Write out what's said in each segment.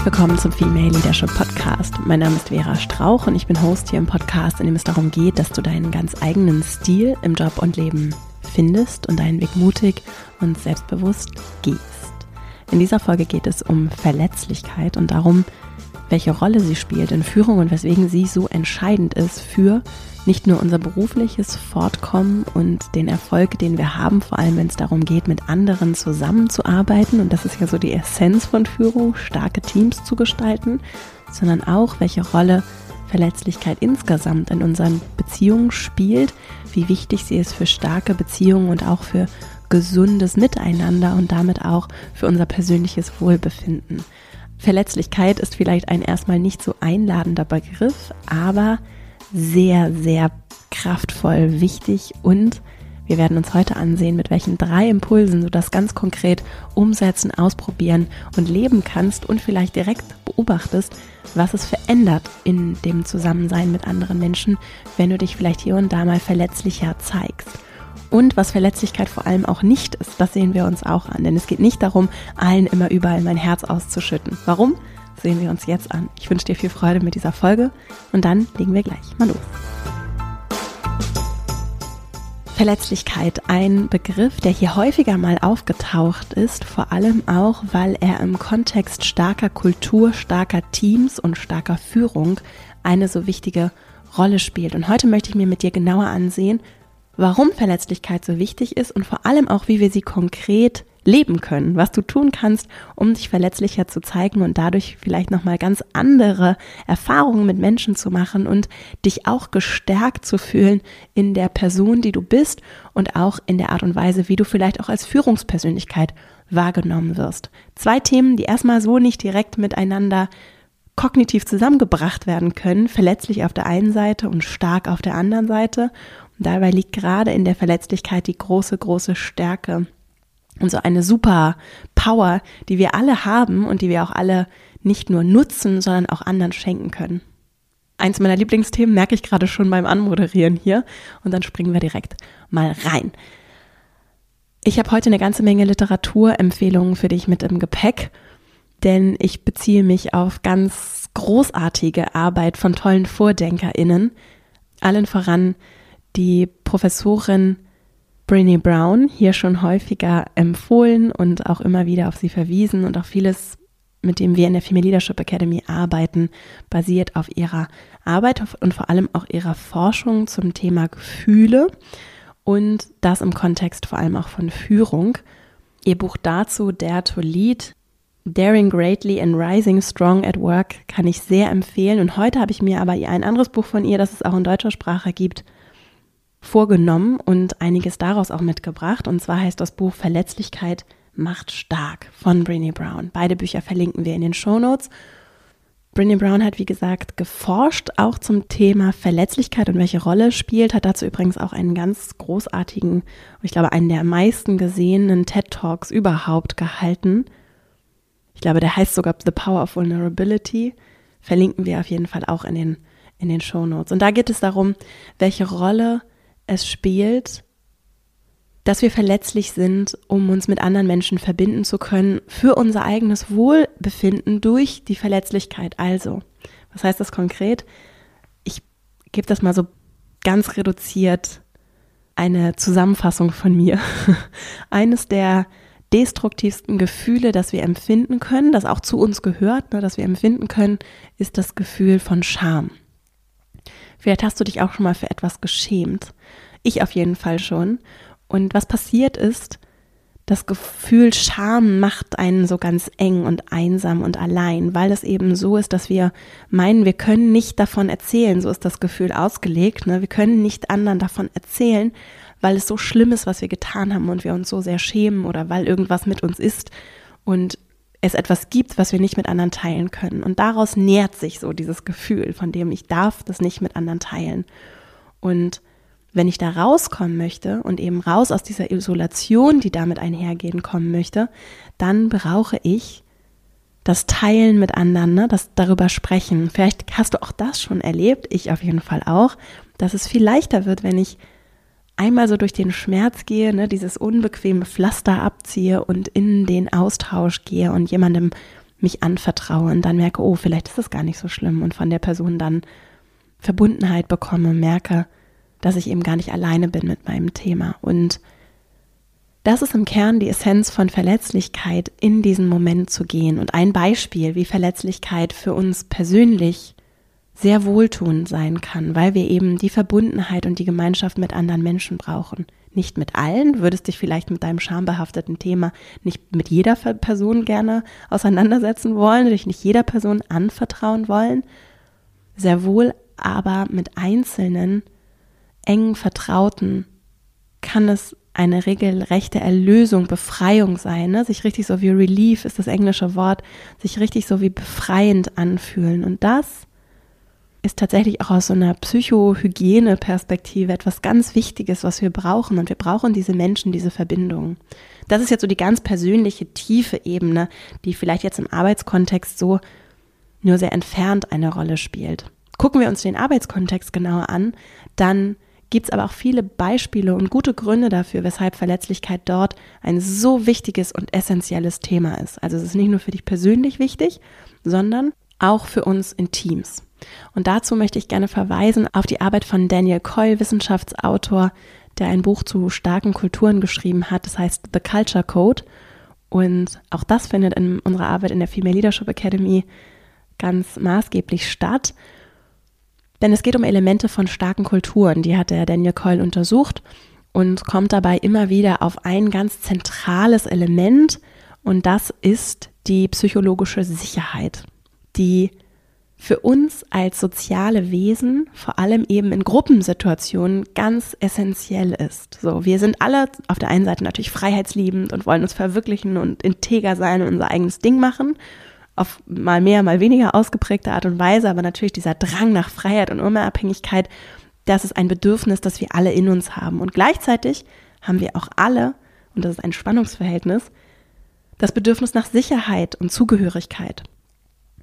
Herzlich willkommen zum Female Leadership Podcast. Mein Name ist Vera Strauch und ich bin Host hier im Podcast, in dem es darum geht, dass du deinen ganz eigenen Stil im Job und Leben findest und deinen Weg mutig und selbstbewusst gehst. In dieser Folge geht es um Verletzlichkeit und darum, welche Rolle sie spielt in Führung und weswegen sie so entscheidend ist für nicht nur unser berufliches Fortkommen und den Erfolg, den wir haben, vor allem wenn es darum geht, mit anderen zusammenzuarbeiten, und das ist ja so die Essenz von Führung, starke Teams zu gestalten, sondern auch, welche Rolle Verletzlichkeit insgesamt in unseren Beziehungen spielt, wie wichtig sie ist für starke Beziehungen und auch für gesundes Miteinander und damit auch für unser persönliches Wohlbefinden. Verletzlichkeit ist vielleicht ein erstmal nicht so einladender Begriff, aber sehr, sehr kraftvoll, wichtig und wir werden uns heute ansehen, mit welchen drei Impulsen du das ganz konkret umsetzen, ausprobieren und leben kannst und vielleicht direkt beobachtest, was es verändert in dem Zusammensein mit anderen Menschen, wenn du dich vielleicht hier und da mal verletzlicher zeigst. Und was Verletzlichkeit vor allem auch nicht ist, das sehen wir uns auch an. Denn es geht nicht darum, allen immer überall mein Herz auszuschütten. Warum? Sehen wir uns jetzt an. Ich wünsche dir viel Freude mit dieser Folge und dann legen wir gleich mal los. Verletzlichkeit, ein Begriff, der hier häufiger mal aufgetaucht ist, vor allem auch, weil er im Kontext starker Kultur, starker Teams und starker Führung eine so wichtige Rolle spielt. Und heute möchte ich mir mit dir genauer ansehen, warum Verletzlichkeit so wichtig ist und vor allem auch, wie wir sie konkret leben können, was du tun kannst, um dich verletzlicher zu zeigen und dadurch vielleicht nochmal ganz andere Erfahrungen mit Menschen zu machen und dich auch gestärkt zu fühlen in der Person, die du bist und auch in der Art und Weise, wie du vielleicht auch als Führungspersönlichkeit wahrgenommen wirst. Zwei Themen, die erstmal so nicht direkt miteinander kognitiv zusammengebracht werden können, verletzlich auf der einen Seite und stark auf der anderen Seite. Und dabei liegt gerade in der Verletzlichkeit die große, große Stärke und so eine super Power, die wir alle haben und die wir auch alle nicht nur nutzen, sondern auch anderen schenken können. Eins meiner Lieblingsthemen merke ich gerade schon beim Anmoderieren hier und dann springen wir direkt mal rein. Ich habe heute eine ganze Menge Literaturempfehlungen für dich mit im Gepäck, denn ich beziehe mich auf ganz großartige Arbeit von tollen VordenkerInnen, allen voran die Professorin Brené Brown hier schon häufiger empfohlen und auch immer wieder auf sie verwiesen und auch vieles, mit dem wir in der Female Leadership Academy arbeiten, basiert auf ihrer Arbeit und vor allem auch ihrer Forschung zum Thema Gefühle und das im Kontext vor allem auch von Führung. Ihr Buch dazu, Dare to Lead, Daring Greatly and Rising Strong at Work, kann ich sehr empfehlen. Und heute habe ich mir aber ein anderes Buch von ihr, das es auch in deutscher Sprache gibt, vorgenommen und einiges daraus auch mitgebracht. Und zwar heißt das Buch Verletzlichkeit macht stark von Brené Brown. Beide Bücher verlinken wir in den Show Notes. Brené Brown hat, wie gesagt, geforscht auch zum Thema Verletzlichkeit und welche Rolle spielt, hat dazu übrigens auch einen ganz großartigen, ich glaube, einen der meisten gesehenen TED Talks überhaupt gehalten. Ich glaube, der heißt sogar The Power of Vulnerability. Verlinken wir auf jeden Fall auch in den, in den Show Notes. Und da geht es darum, welche Rolle es spielt, dass wir verletzlich sind, um uns mit anderen Menschen verbinden zu können, für unser eigenes Wohlbefinden durch die Verletzlichkeit. Also, was heißt das konkret? Ich gebe das mal so ganz reduziert eine Zusammenfassung von mir. Eines der destruktivsten Gefühle, das wir empfinden können, das auch zu uns gehört, ne, das wir empfinden können, ist das Gefühl von Scham. Vielleicht hast du dich auch schon mal für etwas geschämt. Ich auf jeden Fall schon. Und was passiert ist, das Gefühl Scham macht einen so ganz eng und einsam und allein, weil es eben so ist, dass wir meinen, wir können nicht davon erzählen. So ist das Gefühl ausgelegt. Ne? Wir können nicht anderen davon erzählen, weil es so schlimm ist, was wir getan haben und wir uns so sehr schämen oder weil irgendwas mit uns ist und es etwas gibt, was wir nicht mit anderen teilen können. Und daraus nährt sich so dieses Gefühl, von dem ich darf das nicht mit anderen teilen. Und wenn ich da rauskommen möchte und eben raus aus dieser Isolation, die damit einhergehen kommen möchte, dann brauche ich das Teilen mit anderen, ne? das darüber sprechen. Vielleicht hast du auch das schon erlebt, ich auf jeden Fall auch, dass es viel leichter wird, wenn ich einmal so durch den Schmerz gehe, ne, dieses unbequeme Pflaster abziehe und in den Austausch gehe und jemandem mich anvertraue und dann merke, oh, vielleicht ist es gar nicht so schlimm und von der Person dann Verbundenheit bekomme, merke, dass ich eben gar nicht alleine bin mit meinem Thema. Und das ist im Kern die Essenz von Verletzlichkeit, in diesen Moment zu gehen. Und ein Beispiel, wie Verletzlichkeit für uns persönlich sehr wohltuend sein kann, weil wir eben die Verbundenheit und die Gemeinschaft mit anderen Menschen brauchen. Nicht mit allen, würdest dich vielleicht mit deinem schambehafteten Thema nicht mit jeder Person gerne auseinandersetzen wollen, dich nicht jeder Person anvertrauen wollen, sehr wohl aber mit einzelnen engen Vertrauten kann es eine regelrechte Erlösung, Befreiung sein, ne? sich richtig so wie Relief ist das englische Wort, sich richtig so wie befreiend anfühlen. Und das ist tatsächlich auch aus so einer Psychohygiene-Perspektive etwas ganz Wichtiges, was wir brauchen. Und wir brauchen diese Menschen, diese Verbindungen. Das ist jetzt so die ganz persönliche, tiefe Ebene, die vielleicht jetzt im Arbeitskontext so nur sehr entfernt eine Rolle spielt. Gucken wir uns den Arbeitskontext genauer an, dann gibt es aber auch viele Beispiele und gute Gründe dafür, weshalb Verletzlichkeit dort ein so wichtiges und essentielles Thema ist. Also es ist nicht nur für dich persönlich wichtig, sondern auch für uns in Teams. Und dazu möchte ich gerne verweisen auf die Arbeit von Daniel Coyle, Wissenschaftsautor, der ein Buch zu starken Kulturen geschrieben hat. Das heißt The Culture Code. Und auch das findet in unserer Arbeit in der Female Leadership Academy ganz maßgeblich statt. Denn es geht um Elemente von starken Kulturen. Die hat der Daniel Coyle untersucht und kommt dabei immer wieder auf ein ganz zentrales Element. Und das ist die psychologische Sicherheit, die für uns als soziale Wesen, vor allem eben in Gruppensituationen, ganz essentiell ist. So, wir sind alle auf der einen Seite natürlich freiheitsliebend und wollen uns verwirklichen und integer sein und unser eigenes Ding machen. Auf mal mehr, mal weniger ausgeprägte Art und Weise, aber natürlich dieser Drang nach Freiheit und Unabhängigkeit, das ist ein Bedürfnis, das wir alle in uns haben. Und gleichzeitig haben wir auch alle, und das ist ein Spannungsverhältnis, das Bedürfnis nach Sicherheit und Zugehörigkeit.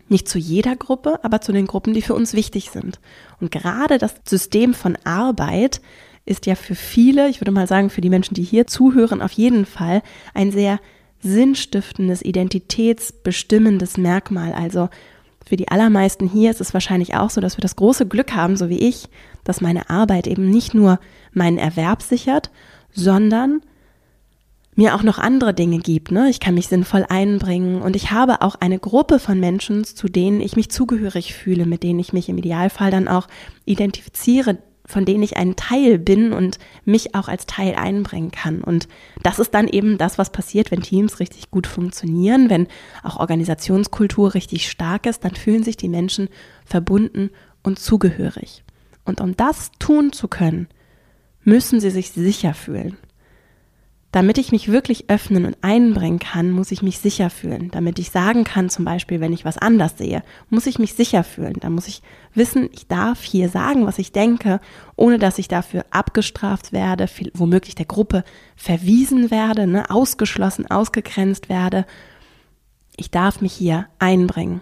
Nicht zu jeder Gruppe, aber zu den Gruppen, die für uns wichtig sind. Und gerade das System von Arbeit ist ja für viele, ich würde mal sagen, für die Menschen, die hier zuhören, auf jeden Fall ein sehr sinnstiftendes, identitätsbestimmendes Merkmal. Also für die allermeisten hier ist es wahrscheinlich auch so, dass wir das große Glück haben, so wie ich, dass meine Arbeit eben nicht nur meinen Erwerb sichert, sondern mir auch noch andere Dinge gibt. Ne? Ich kann mich sinnvoll einbringen und ich habe auch eine Gruppe von Menschen, zu denen ich mich zugehörig fühle, mit denen ich mich im Idealfall dann auch identifiziere, von denen ich ein Teil bin und mich auch als Teil einbringen kann. Und das ist dann eben das, was passiert, wenn Teams richtig gut funktionieren, wenn auch Organisationskultur richtig stark ist, dann fühlen sich die Menschen verbunden und zugehörig. Und um das tun zu können, müssen sie sich sicher fühlen. Damit ich mich wirklich öffnen und einbringen kann, muss ich mich sicher fühlen. Damit ich sagen kann, zum Beispiel, wenn ich was anders sehe, muss ich mich sicher fühlen. Da muss ich wissen, ich darf hier sagen, was ich denke, ohne dass ich dafür abgestraft werde, womöglich der Gruppe verwiesen werde, ne, ausgeschlossen, ausgegrenzt werde. Ich darf mich hier einbringen.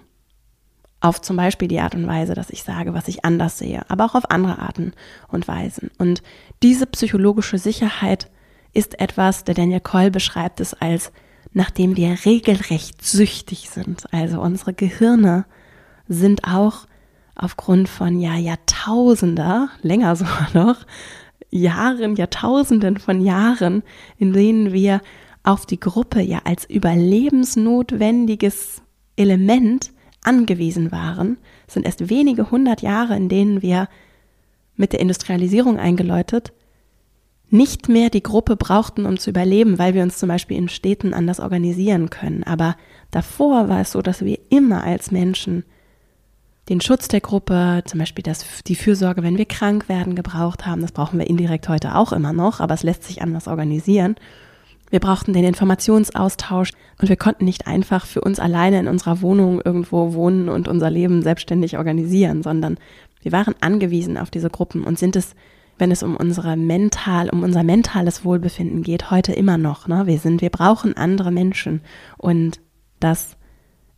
Auf zum Beispiel die Art und Weise, dass ich sage, was ich anders sehe, aber auch auf andere Arten und Weisen. Und diese psychologische Sicherheit ist etwas, der Daniel Coyle beschreibt es als, nachdem wir regelrecht süchtig sind. Also unsere Gehirne sind auch aufgrund von ja Jahrtausender, länger sogar noch, Jahren, Jahrtausenden von Jahren, in denen wir auf die Gruppe ja als überlebensnotwendiges Element angewiesen waren, sind erst wenige hundert Jahre, in denen wir mit der Industrialisierung eingeläutet nicht mehr die Gruppe brauchten, um zu überleben, weil wir uns zum Beispiel in Städten anders organisieren können. Aber davor war es so, dass wir immer als Menschen den Schutz der Gruppe, zum Beispiel das, die Fürsorge, wenn wir krank werden, gebraucht haben. Das brauchen wir indirekt heute auch immer noch, aber es lässt sich anders organisieren. Wir brauchten den Informationsaustausch und wir konnten nicht einfach für uns alleine in unserer Wohnung irgendwo wohnen und unser Leben selbstständig organisieren, sondern wir waren angewiesen auf diese Gruppen und sind es wenn es um unsere mental, um unser mentales Wohlbefinden geht, heute immer noch. Ne? Wir sind, wir brauchen andere Menschen und das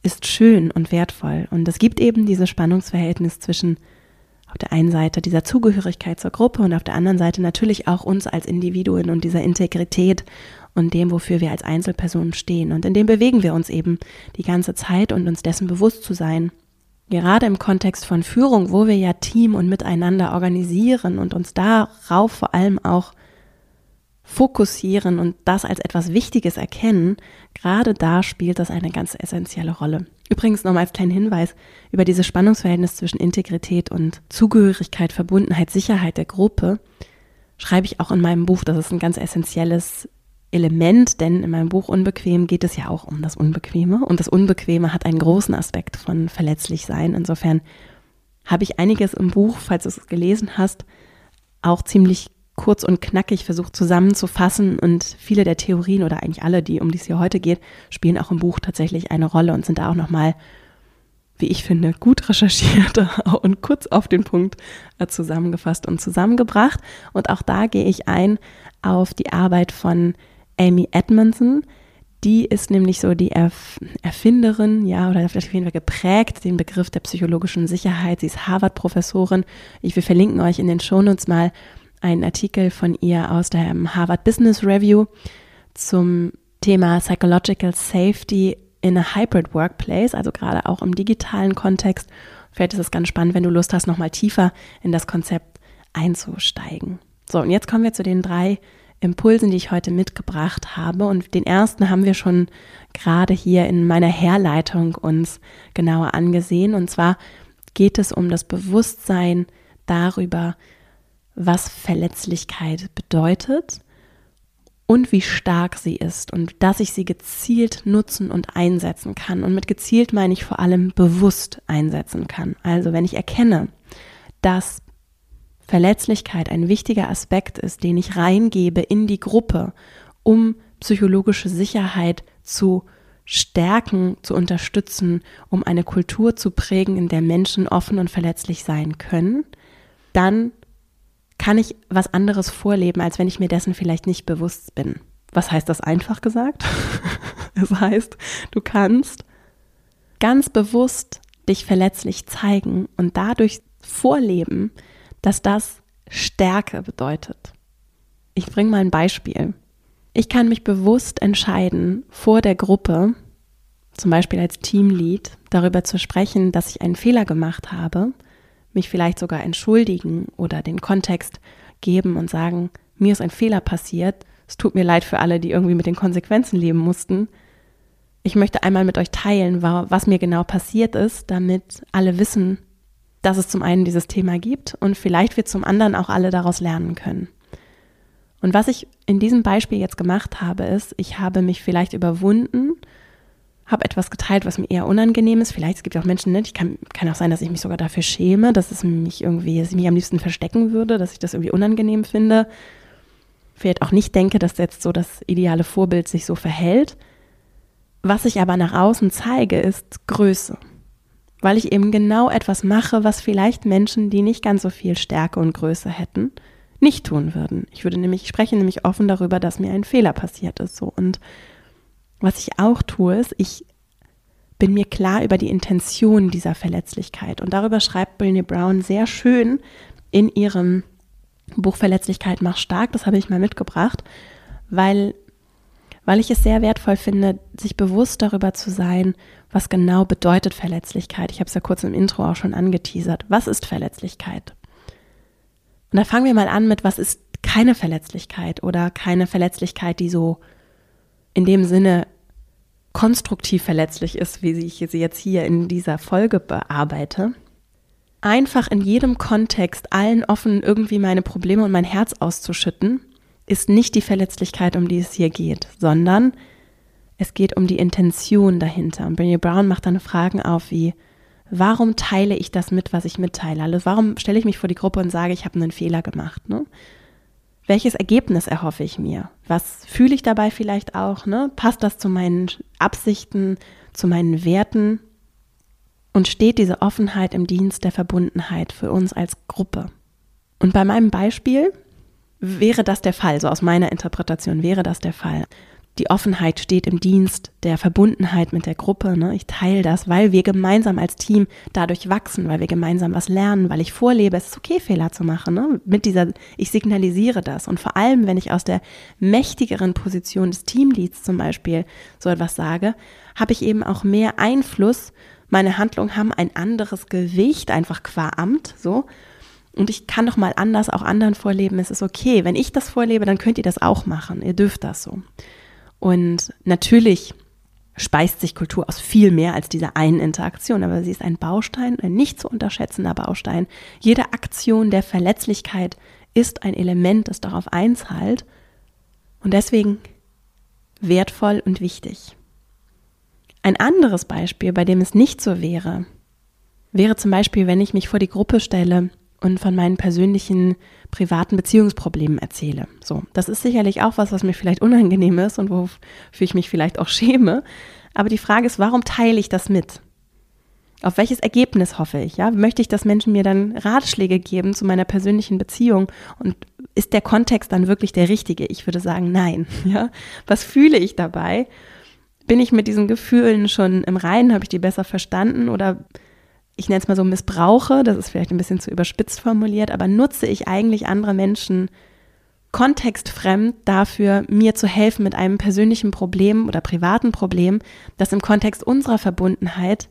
ist schön und wertvoll. Und es gibt eben dieses Spannungsverhältnis zwischen auf der einen Seite dieser Zugehörigkeit zur Gruppe und auf der anderen Seite natürlich auch uns als Individuen und dieser Integrität und dem, wofür wir als Einzelpersonen stehen. Und in dem bewegen wir uns eben die ganze Zeit und uns dessen bewusst zu sein. Gerade im Kontext von Führung, wo wir ja Team und miteinander organisieren und uns darauf vor allem auch fokussieren und das als etwas Wichtiges erkennen, gerade da spielt das eine ganz essentielle Rolle. Übrigens nochmal als kleinen Hinweis über dieses Spannungsverhältnis zwischen Integrität und Zugehörigkeit, Verbundenheit, Sicherheit der Gruppe schreibe ich auch in meinem Buch. Das ist ein ganz essentielles Element, denn in meinem Buch Unbequem geht es ja auch um das Unbequeme und das Unbequeme hat einen großen Aspekt von verletzlich sein. Insofern habe ich einiges im Buch, falls du es gelesen hast, auch ziemlich kurz und knackig versucht zusammenzufassen und viele der Theorien oder eigentlich alle, die um die es hier heute geht, spielen auch im Buch tatsächlich eine Rolle und sind da auch nochmal, wie ich finde, gut recherchiert und kurz auf den Punkt äh, zusammengefasst und zusammengebracht. Und auch da gehe ich ein auf die Arbeit von Amy Edmondson. Die ist nämlich so die Erf Erfinderin, ja, oder vielleicht auf jeden Fall geprägt, den Begriff der psychologischen Sicherheit. Sie ist Harvard-Professorin. Ich will verlinken euch in den Shownotes mal einen Artikel von ihr aus der Harvard Business Review zum Thema Psychological Safety in a Hybrid Workplace, also gerade auch im digitalen Kontext. Vielleicht ist es ganz spannend, wenn du Lust hast, nochmal tiefer in das Konzept einzusteigen. So, und jetzt kommen wir zu den drei Impulsen, die ich heute mitgebracht habe. Und den ersten haben wir schon gerade hier in meiner Herleitung uns genauer angesehen. Und zwar geht es um das Bewusstsein darüber, was Verletzlichkeit bedeutet und wie stark sie ist und dass ich sie gezielt nutzen und einsetzen kann. Und mit gezielt meine ich vor allem bewusst einsetzen kann. Also wenn ich erkenne, dass Verletzlichkeit ein wichtiger Aspekt ist, den ich reingebe in die Gruppe, um psychologische Sicherheit zu stärken, zu unterstützen, um eine Kultur zu prägen, in der Menschen offen und verletzlich sein können, dann kann ich was anderes vorleben, als wenn ich mir dessen vielleicht nicht bewusst bin. Was heißt das einfach gesagt? Es das heißt, du kannst ganz bewusst dich verletzlich zeigen und dadurch vorleben, dass das Stärke bedeutet. Ich bringe mal ein Beispiel. Ich kann mich bewusst entscheiden, vor der Gruppe, zum Beispiel als Teamlead, darüber zu sprechen, dass ich einen Fehler gemacht habe mich vielleicht sogar entschuldigen oder den Kontext geben und sagen, mir ist ein Fehler passiert, es tut mir leid für alle, die irgendwie mit den Konsequenzen leben mussten. Ich möchte einmal mit euch teilen, was mir genau passiert ist, damit alle wissen, dass es zum einen dieses Thema gibt und vielleicht wir zum anderen auch alle daraus lernen können. Und was ich in diesem Beispiel jetzt gemacht habe, ist, ich habe mich vielleicht überwunden, habe etwas geteilt, was mir eher unangenehm ist. Vielleicht es gibt auch Menschen, ne, ich kann, kann auch sein, dass ich mich sogar dafür schäme, dass es mich irgendwie, dass ich mich am liebsten verstecken würde, dass ich das irgendwie unangenehm finde. Vielleicht auch nicht denke, dass jetzt so das ideale Vorbild sich so verhält. Was ich aber nach außen zeige, ist Größe. Weil ich eben genau etwas mache, was vielleicht Menschen, die nicht ganz so viel Stärke und Größe hätten, nicht tun würden. Ich würde nämlich, ich spreche nämlich offen darüber, dass mir ein Fehler passiert ist, so. Und was ich auch tue, ist, ich bin mir klar über die Intention dieser Verletzlichkeit. Und darüber schreibt Brené Brown sehr schön in ihrem Buch Verletzlichkeit macht stark. Das habe ich mal mitgebracht, weil, weil ich es sehr wertvoll finde, sich bewusst darüber zu sein, was genau bedeutet Verletzlichkeit. Ich habe es ja kurz im Intro auch schon angeteasert. Was ist Verletzlichkeit? Und da fangen wir mal an mit, was ist keine Verletzlichkeit oder keine Verletzlichkeit, die so in dem Sinne konstruktiv verletzlich ist, wie ich sie jetzt hier in dieser Folge bearbeite, einfach in jedem Kontext allen offen irgendwie meine Probleme und mein Herz auszuschütten, ist nicht die Verletzlichkeit, um die es hier geht, sondern es geht um die Intention dahinter. Und Brené Brown macht dann Fragen auf wie, warum teile ich das mit, was ich mitteile? Also warum stelle ich mich vor die Gruppe und sage, ich habe einen Fehler gemacht? Ne? welches Ergebnis erhoffe ich mir? Was fühle ich dabei vielleicht auch? Ne? Passt das zu meinen Absichten, zu meinen Werten? Und steht diese Offenheit im Dienst der Verbundenheit für uns als Gruppe? Und bei meinem Beispiel wäre das der Fall, so aus meiner Interpretation wäre das der Fall. die Offenheit steht im Dienst der Verbundenheit mit der Gruppe. Ne? Ich teile das, weil wir gemeinsam als Team dadurch wachsen, weil wir gemeinsam was lernen, weil ich vorlebe, es ist okay, Fehler zu machen. Ne? Mit dieser, ich signalisiere das. Und vor allem, wenn ich aus der mächtigeren Position des Teamleads zum Beispiel so etwas sage, habe ich eben auch mehr Einfluss. Meine Handlungen haben ein anderes Gewicht, einfach qua Amt, so. Und ich kann doch mal anders auch anderen vorleben. Es ist okay. Wenn ich das vorlebe, dann könnt ihr das auch machen. Ihr dürft das so. Und natürlich speist sich Kultur aus viel mehr als dieser einen Interaktion, aber sie ist ein Baustein, ein nicht zu unterschätzender Baustein. Jede Aktion der Verletzlichkeit ist ein Element, das darauf einzahlt und deswegen wertvoll und wichtig. Ein anderes Beispiel, bei dem es nicht so wäre, wäre zum Beispiel, wenn ich mich vor die Gruppe stelle und von meinen persönlichen privaten Beziehungsproblemen erzähle. So, das ist sicherlich auch was, was mir vielleicht unangenehm ist und wofür ich mich vielleicht auch schäme. Aber die Frage ist, warum teile ich das mit? Auf welches Ergebnis hoffe ich? Ja, möchte ich, dass Menschen mir dann Ratschläge geben zu meiner persönlichen Beziehung? Und ist der Kontext dann wirklich der richtige? Ich würde sagen, nein. Ja, was fühle ich dabei? Bin ich mit diesen Gefühlen schon im Reinen? Habe ich die besser verstanden? Oder ich nenne es mal so missbrauche, das ist vielleicht ein bisschen zu überspitzt formuliert, aber nutze ich eigentlich andere Menschen kontextfremd dafür, mir zu helfen mit einem persönlichen Problem oder privaten Problem, das im Kontext unserer Verbundenheit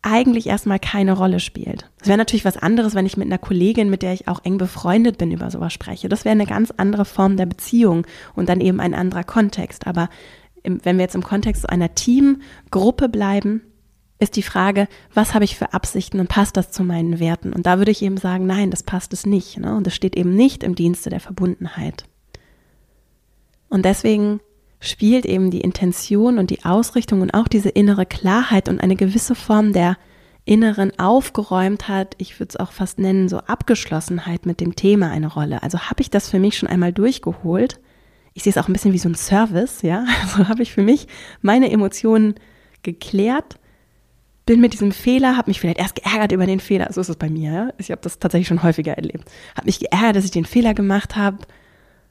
eigentlich erstmal keine Rolle spielt. Es wäre natürlich was anderes, wenn ich mit einer Kollegin, mit der ich auch eng befreundet bin, über sowas spreche. Das wäre eine ganz andere Form der Beziehung und dann eben ein anderer Kontext. Aber wenn wir jetzt im Kontext einer Teamgruppe bleiben, ist die Frage, was habe ich für Absichten und passt das zu meinen Werten? Und da würde ich eben sagen, nein, das passt es nicht. Ne? Und es steht eben nicht im Dienste der Verbundenheit. Und deswegen spielt eben die Intention und die Ausrichtung und auch diese innere Klarheit und eine gewisse Form der inneren Aufgeräumtheit, ich würde es auch fast nennen, so Abgeschlossenheit mit dem Thema eine Rolle. Also habe ich das für mich schon einmal durchgeholt. Ich sehe es auch ein bisschen wie so ein Service, ja. Also habe ich für mich meine Emotionen geklärt bin mit diesem Fehler, habe mich vielleicht erst geärgert über den Fehler, so ist es bei mir, ja? ich habe das tatsächlich schon häufiger erlebt, habe mich geärgert, dass ich den Fehler gemacht habe,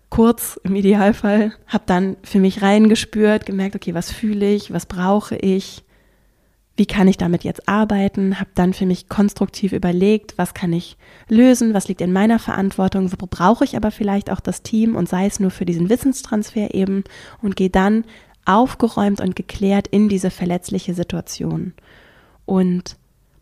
kurz im Idealfall, habe dann für mich reingespürt, gemerkt, okay, was fühle ich, was brauche ich, wie kann ich damit jetzt arbeiten, habe dann für mich konstruktiv überlegt, was kann ich lösen, was liegt in meiner Verantwortung, wo brauche ich aber vielleicht auch das Team und sei es nur für diesen Wissenstransfer eben und gehe dann aufgeräumt und geklärt in diese verletzliche Situation und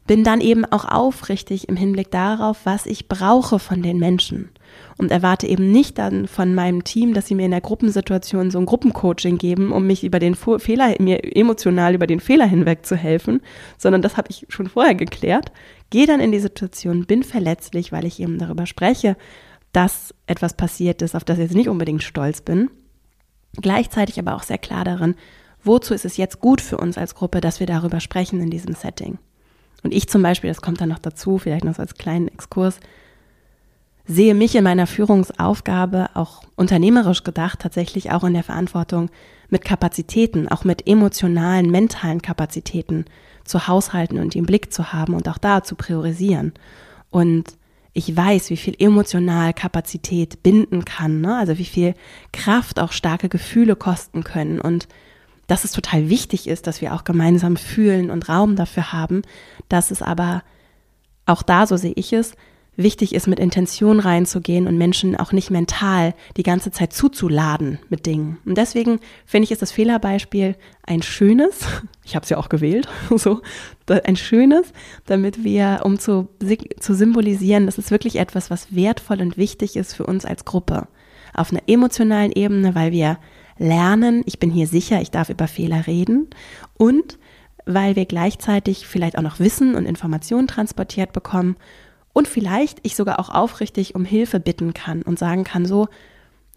bin dann eben auch aufrichtig im Hinblick darauf, was ich brauche von den Menschen und erwarte eben nicht dann von meinem Team, dass sie mir in der Gruppensituation so ein Gruppencoaching geben, um mich über den Fehler, mir emotional über den Fehler hinweg zu helfen, sondern das habe ich schon vorher geklärt. Gehe dann in die Situation, bin verletzlich, weil ich eben darüber spreche, dass etwas passiert ist, auf das ich jetzt nicht unbedingt stolz bin. Gleichzeitig aber auch sehr klar darin, wozu ist es jetzt gut für uns als Gruppe, dass wir darüber sprechen in diesem Setting. Und ich zum Beispiel, das kommt dann noch dazu, vielleicht noch so als kleinen Exkurs, sehe mich in meiner Führungsaufgabe auch unternehmerisch gedacht tatsächlich auch in der Verantwortung mit Kapazitäten, auch mit emotionalen, mentalen Kapazitäten zu haushalten und im Blick zu haben und auch da zu priorisieren. Und ich weiß, wie viel emotional Kapazität binden kann, ne? also wie viel Kraft auch starke Gefühle kosten können und dass es total wichtig ist, dass wir auch gemeinsam fühlen und Raum dafür haben, dass es aber auch da, so sehe ich es, wichtig ist, mit Intention reinzugehen und Menschen auch nicht mental die ganze Zeit zuzuladen mit Dingen. Und deswegen finde ich, ist das Fehlerbeispiel ein schönes, ich habe es ja auch gewählt, so, ein schönes, damit wir, um zu, zu symbolisieren, das ist wirklich etwas, was wertvoll und wichtig ist für uns als Gruppe. Auf einer emotionalen Ebene, weil wir lernen, ich bin hier sicher, ich darf über Fehler reden und weil wir gleichzeitig vielleicht auch noch Wissen und Informationen transportiert bekommen und vielleicht ich sogar auch aufrichtig um Hilfe bitten kann und sagen kann, so,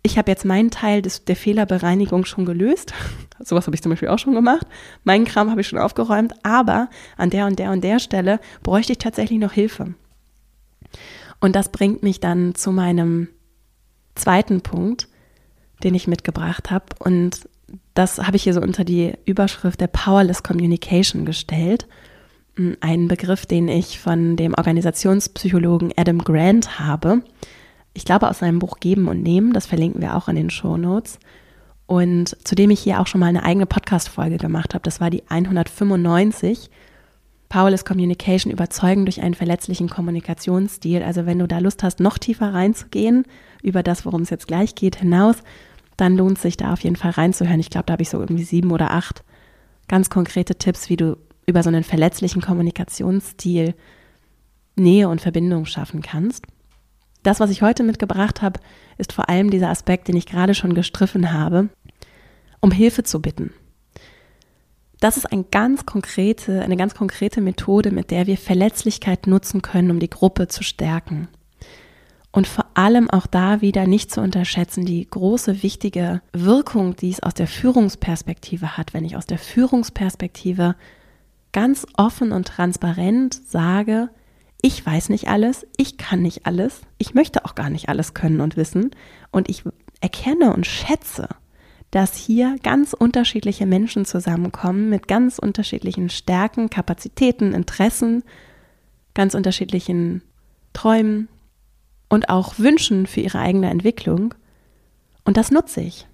ich habe jetzt meinen Teil des, der Fehlerbereinigung schon gelöst. Sowas habe ich zum Beispiel auch schon gemacht. Meinen Kram habe ich schon aufgeräumt, aber an der und der und der Stelle bräuchte ich tatsächlich noch Hilfe. Und das bringt mich dann zu meinem zweiten Punkt, den ich mitgebracht habe. Und das habe ich hier so unter die Überschrift der Powerless Communication gestellt. Ein Begriff, den ich von dem Organisationspsychologen Adam Grant habe. Ich glaube aus seinem Buch Geben und Nehmen, das verlinken wir auch in den Show Notes. und zu dem ich hier auch schon mal eine eigene Podcast-Folge gemacht habe. Das war die 195. Powerless Communication überzeugen durch einen verletzlichen Kommunikationsstil. Also wenn du da Lust hast, noch tiefer reinzugehen, über das, worum es jetzt gleich geht, hinaus, dann lohnt sich da auf jeden Fall reinzuhören. Ich glaube, da habe ich so irgendwie sieben oder acht ganz konkrete Tipps, wie du über so einen verletzlichen Kommunikationsstil Nähe und Verbindung schaffen kannst. Das, was ich heute mitgebracht habe, ist vor allem dieser Aspekt, den ich gerade schon gestriffen habe, um Hilfe zu bitten. Das ist ein ganz konkrete, eine ganz konkrete Methode, mit der wir Verletzlichkeit nutzen können, um die Gruppe zu stärken. Und vor allem auch da wieder nicht zu unterschätzen, die große, wichtige Wirkung, die es aus der Führungsperspektive hat, wenn ich aus der Führungsperspektive ganz offen und transparent sage, ich weiß nicht alles, ich kann nicht alles, ich möchte auch gar nicht alles können und wissen. Und ich erkenne und schätze, dass hier ganz unterschiedliche Menschen zusammenkommen mit ganz unterschiedlichen Stärken, Kapazitäten, Interessen, ganz unterschiedlichen Träumen und auch Wünschen für ihre eigene Entwicklung. Und das nutze ich.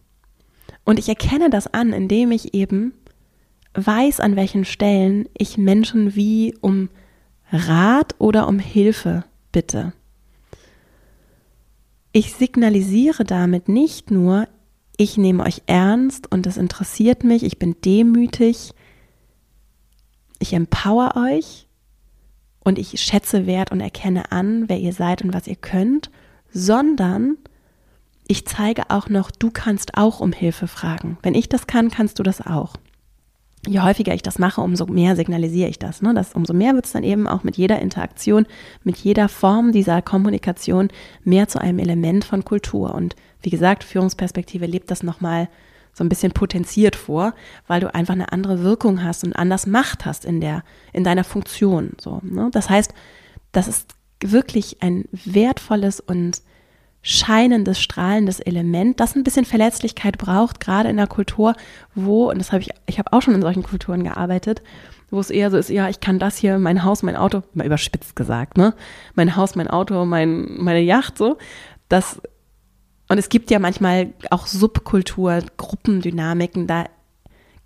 Und ich erkenne das an, indem ich eben weiß, an welchen Stellen ich Menschen wie um Rat oder um Hilfe bitte. Ich signalisiere damit nicht nur, ich nehme euch ernst und es interessiert mich, ich bin demütig, ich empower euch und ich schätze wert und erkenne an, wer ihr seid und was ihr könnt, sondern ich zeige auch noch, du kannst auch um Hilfe fragen. Wenn ich das kann, kannst du das auch je häufiger ich das mache, umso mehr signalisiere ich das. Ne? das umso mehr wird es dann eben auch mit jeder Interaktion, mit jeder Form dieser Kommunikation mehr zu einem Element von Kultur. Und wie gesagt, Führungsperspektive lebt das nochmal so ein bisschen potenziert vor, weil du einfach eine andere Wirkung hast und anders Macht hast in der, in deiner Funktion. So, ne? Das heißt, das ist wirklich ein wertvolles und scheinendes, strahlendes Element, das ein bisschen Verletzlichkeit braucht, gerade in der Kultur, wo, und das habe ich, ich habe auch schon in solchen Kulturen gearbeitet, wo es eher so ist, ja, ich kann das hier, mein Haus, mein Auto, mal überspitzt gesagt, ne? Mein Haus, mein Auto, mein, meine Yacht, so. Das, und es gibt ja manchmal auch Subkultur, Gruppendynamiken, da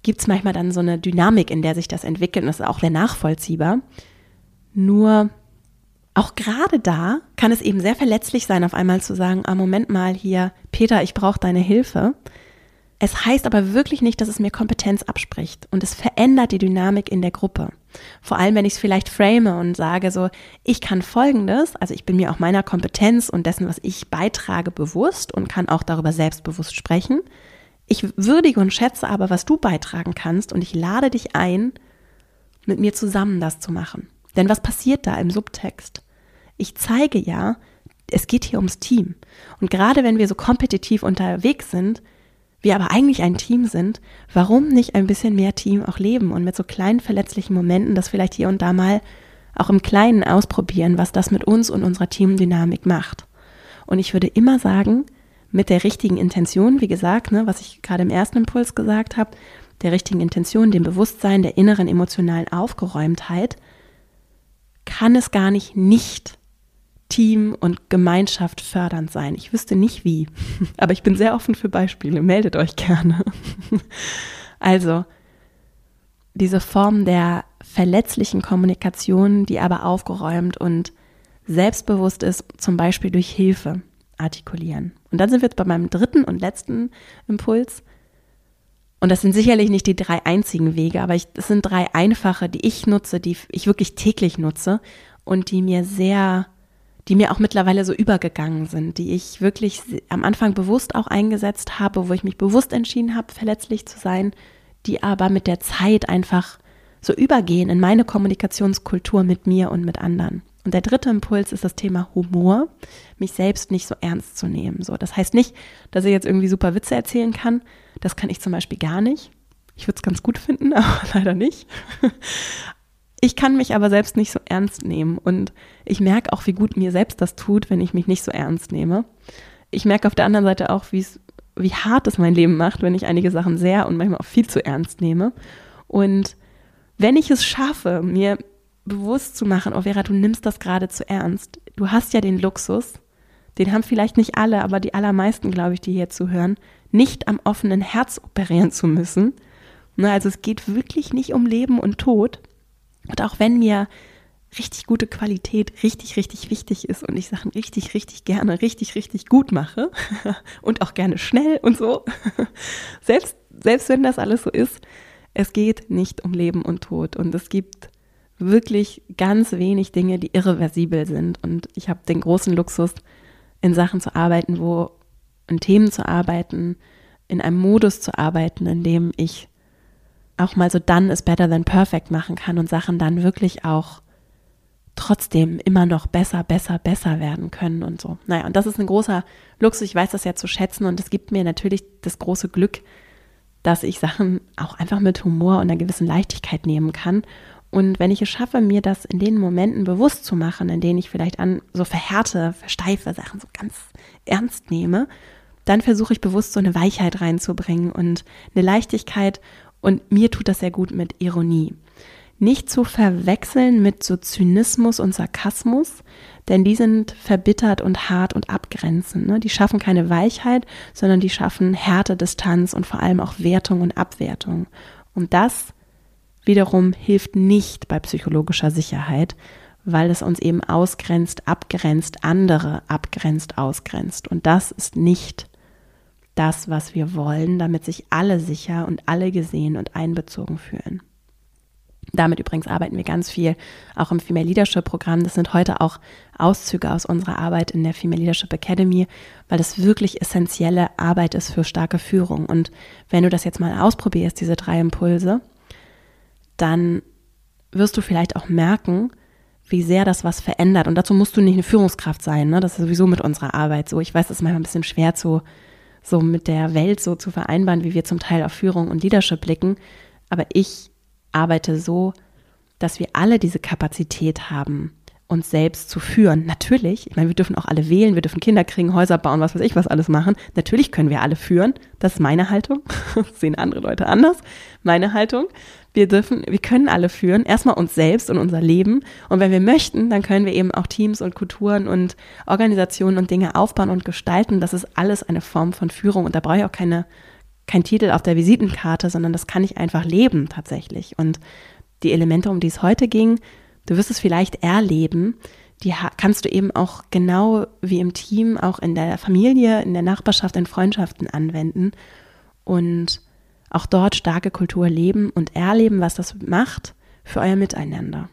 gibt es manchmal dann so eine Dynamik, in der sich das entwickelt und das ist auch sehr nachvollziehbar. Nur auch gerade da kann es eben sehr verletzlich sein, auf einmal zu sagen, ah, Moment mal hier, Peter, ich brauche deine Hilfe. Es heißt aber wirklich nicht, dass es mir Kompetenz abspricht und es verändert die Dynamik in der Gruppe. Vor allem, wenn ich es vielleicht frame und sage so, ich kann Folgendes, also ich bin mir auch meiner Kompetenz und dessen, was ich beitrage, bewusst und kann auch darüber selbstbewusst sprechen. Ich würdige und schätze aber, was du beitragen kannst und ich lade dich ein, mit mir zusammen das zu machen. Denn was passiert da im Subtext? Ich zeige ja, es geht hier ums Team. Und gerade wenn wir so kompetitiv unterwegs sind, wir aber eigentlich ein Team sind, warum nicht ein bisschen mehr Team auch leben und mit so kleinen verletzlichen Momenten das vielleicht hier und da mal auch im Kleinen ausprobieren, was das mit uns und unserer Teamdynamik macht. Und ich würde immer sagen, mit der richtigen Intention, wie gesagt, ne, was ich gerade im ersten Impuls gesagt habe, der richtigen Intention, dem Bewusstsein, der inneren emotionalen Aufgeräumtheit, kann es gar nicht nicht Team und Gemeinschaft fördernd sein. Ich wüsste nicht wie, aber ich bin sehr offen für Beispiele. Meldet euch gerne. Also, diese Form der verletzlichen Kommunikation, die aber aufgeräumt und selbstbewusst ist, zum Beispiel durch Hilfe artikulieren. Und dann sind wir jetzt bei meinem dritten und letzten Impuls. Und das sind sicherlich nicht die drei einzigen Wege, aber es sind drei einfache, die ich nutze, die ich wirklich täglich nutze und die mir sehr die mir auch mittlerweile so übergegangen sind, die ich wirklich am Anfang bewusst auch eingesetzt habe, wo ich mich bewusst entschieden habe, verletzlich zu sein, die aber mit der Zeit einfach so übergehen in meine Kommunikationskultur mit mir und mit anderen. Und der dritte Impuls ist das Thema Humor, mich selbst nicht so ernst zu nehmen. So, das heißt nicht, dass ich jetzt irgendwie super Witze erzählen kann. Das kann ich zum Beispiel gar nicht. Ich würde es ganz gut finden, aber leider nicht. Ich kann mich aber selbst nicht so ernst nehmen und ich merke auch, wie gut mir selbst das tut, wenn ich mich nicht so ernst nehme. Ich merke auf der anderen Seite auch, wie hart es mein Leben macht, wenn ich einige Sachen sehr und manchmal auch viel zu ernst nehme. Und wenn ich es schaffe, mir bewusst zu machen, oh Vera, du nimmst das gerade zu ernst. Du hast ja den Luxus, den haben vielleicht nicht alle, aber die allermeisten, glaube ich, die hier zuhören, nicht am offenen Herz operieren zu müssen. Ne, also es geht wirklich nicht um Leben und Tod. Und auch wenn mir richtig gute Qualität richtig, richtig wichtig ist und ich Sachen richtig, richtig gerne, richtig, richtig gut mache und auch gerne schnell und so, selbst, selbst wenn das alles so ist, es geht nicht um Leben und Tod und es gibt wirklich ganz wenig Dinge, die irreversibel sind. Und ich habe den großen Luxus, in Sachen zu arbeiten, wo in Themen zu arbeiten, in einem Modus zu arbeiten, in dem ich auch mal so done is better than perfect machen kann und Sachen dann wirklich auch trotzdem immer noch besser, besser, besser werden können und so. Naja, und das ist ein großer Luxus. Ich weiß das ja zu schätzen und es gibt mir natürlich das große Glück, dass ich Sachen auch einfach mit Humor und einer gewissen Leichtigkeit nehmen kann. Und wenn ich es schaffe, mir das in den Momenten bewusst zu machen, in denen ich vielleicht an so verhärte, versteife Sachen so ganz ernst nehme, dann versuche ich bewusst so eine Weichheit reinzubringen und eine Leichtigkeit. Und mir tut das sehr gut mit Ironie. Nicht zu verwechseln mit so Zynismus und Sarkasmus, denn die sind verbittert und hart und abgrenzend. Ne? Die schaffen keine Weichheit, sondern die schaffen Härte, Distanz und vor allem auch Wertung und Abwertung. Und das wiederum hilft nicht bei psychologischer Sicherheit, weil es uns eben ausgrenzt, abgrenzt, andere abgrenzt, ausgrenzt. Und das ist nicht das, was wir wollen, damit sich alle sicher und alle gesehen und einbezogen fühlen. Damit übrigens arbeiten wir ganz viel auch im Female Leadership Programm. Das sind heute auch Auszüge aus unserer Arbeit in der Female Leadership Academy, weil das wirklich essentielle Arbeit ist für starke Führung. Und wenn du das jetzt mal ausprobierst, diese drei Impulse, dann wirst du vielleicht auch merken, wie sehr das was verändert. Und dazu musst du nicht eine Führungskraft sein. Ne? Das ist sowieso mit unserer Arbeit so. Ich weiß, das ist manchmal ein bisschen schwer zu, so mit der Welt so zu vereinbaren, wie wir zum Teil auf Führung und Leadership blicken. Aber ich arbeite so, dass wir alle diese Kapazität haben, uns selbst zu führen. Natürlich, ich meine, wir dürfen auch alle wählen, wir dürfen Kinder kriegen, Häuser bauen, was weiß ich, was alles machen. Natürlich können wir alle führen. Das ist meine Haltung. Das sehen andere Leute anders. Meine Haltung. Wir dürfen, wir können alle führen. Erstmal uns selbst und unser Leben. Und wenn wir möchten, dann können wir eben auch Teams und Kulturen und Organisationen und Dinge aufbauen und gestalten. Das ist alles eine Form von Führung. Und da brauche ich auch keine kein Titel auf der Visitenkarte, sondern das kann ich einfach leben tatsächlich. Und die Elemente, um die es heute ging, du wirst es vielleicht erleben, die kannst du eben auch genau wie im Team, auch in der Familie, in der Nachbarschaft, in Freundschaften anwenden und auch dort starke Kultur leben und erleben, was das macht für euer Miteinander.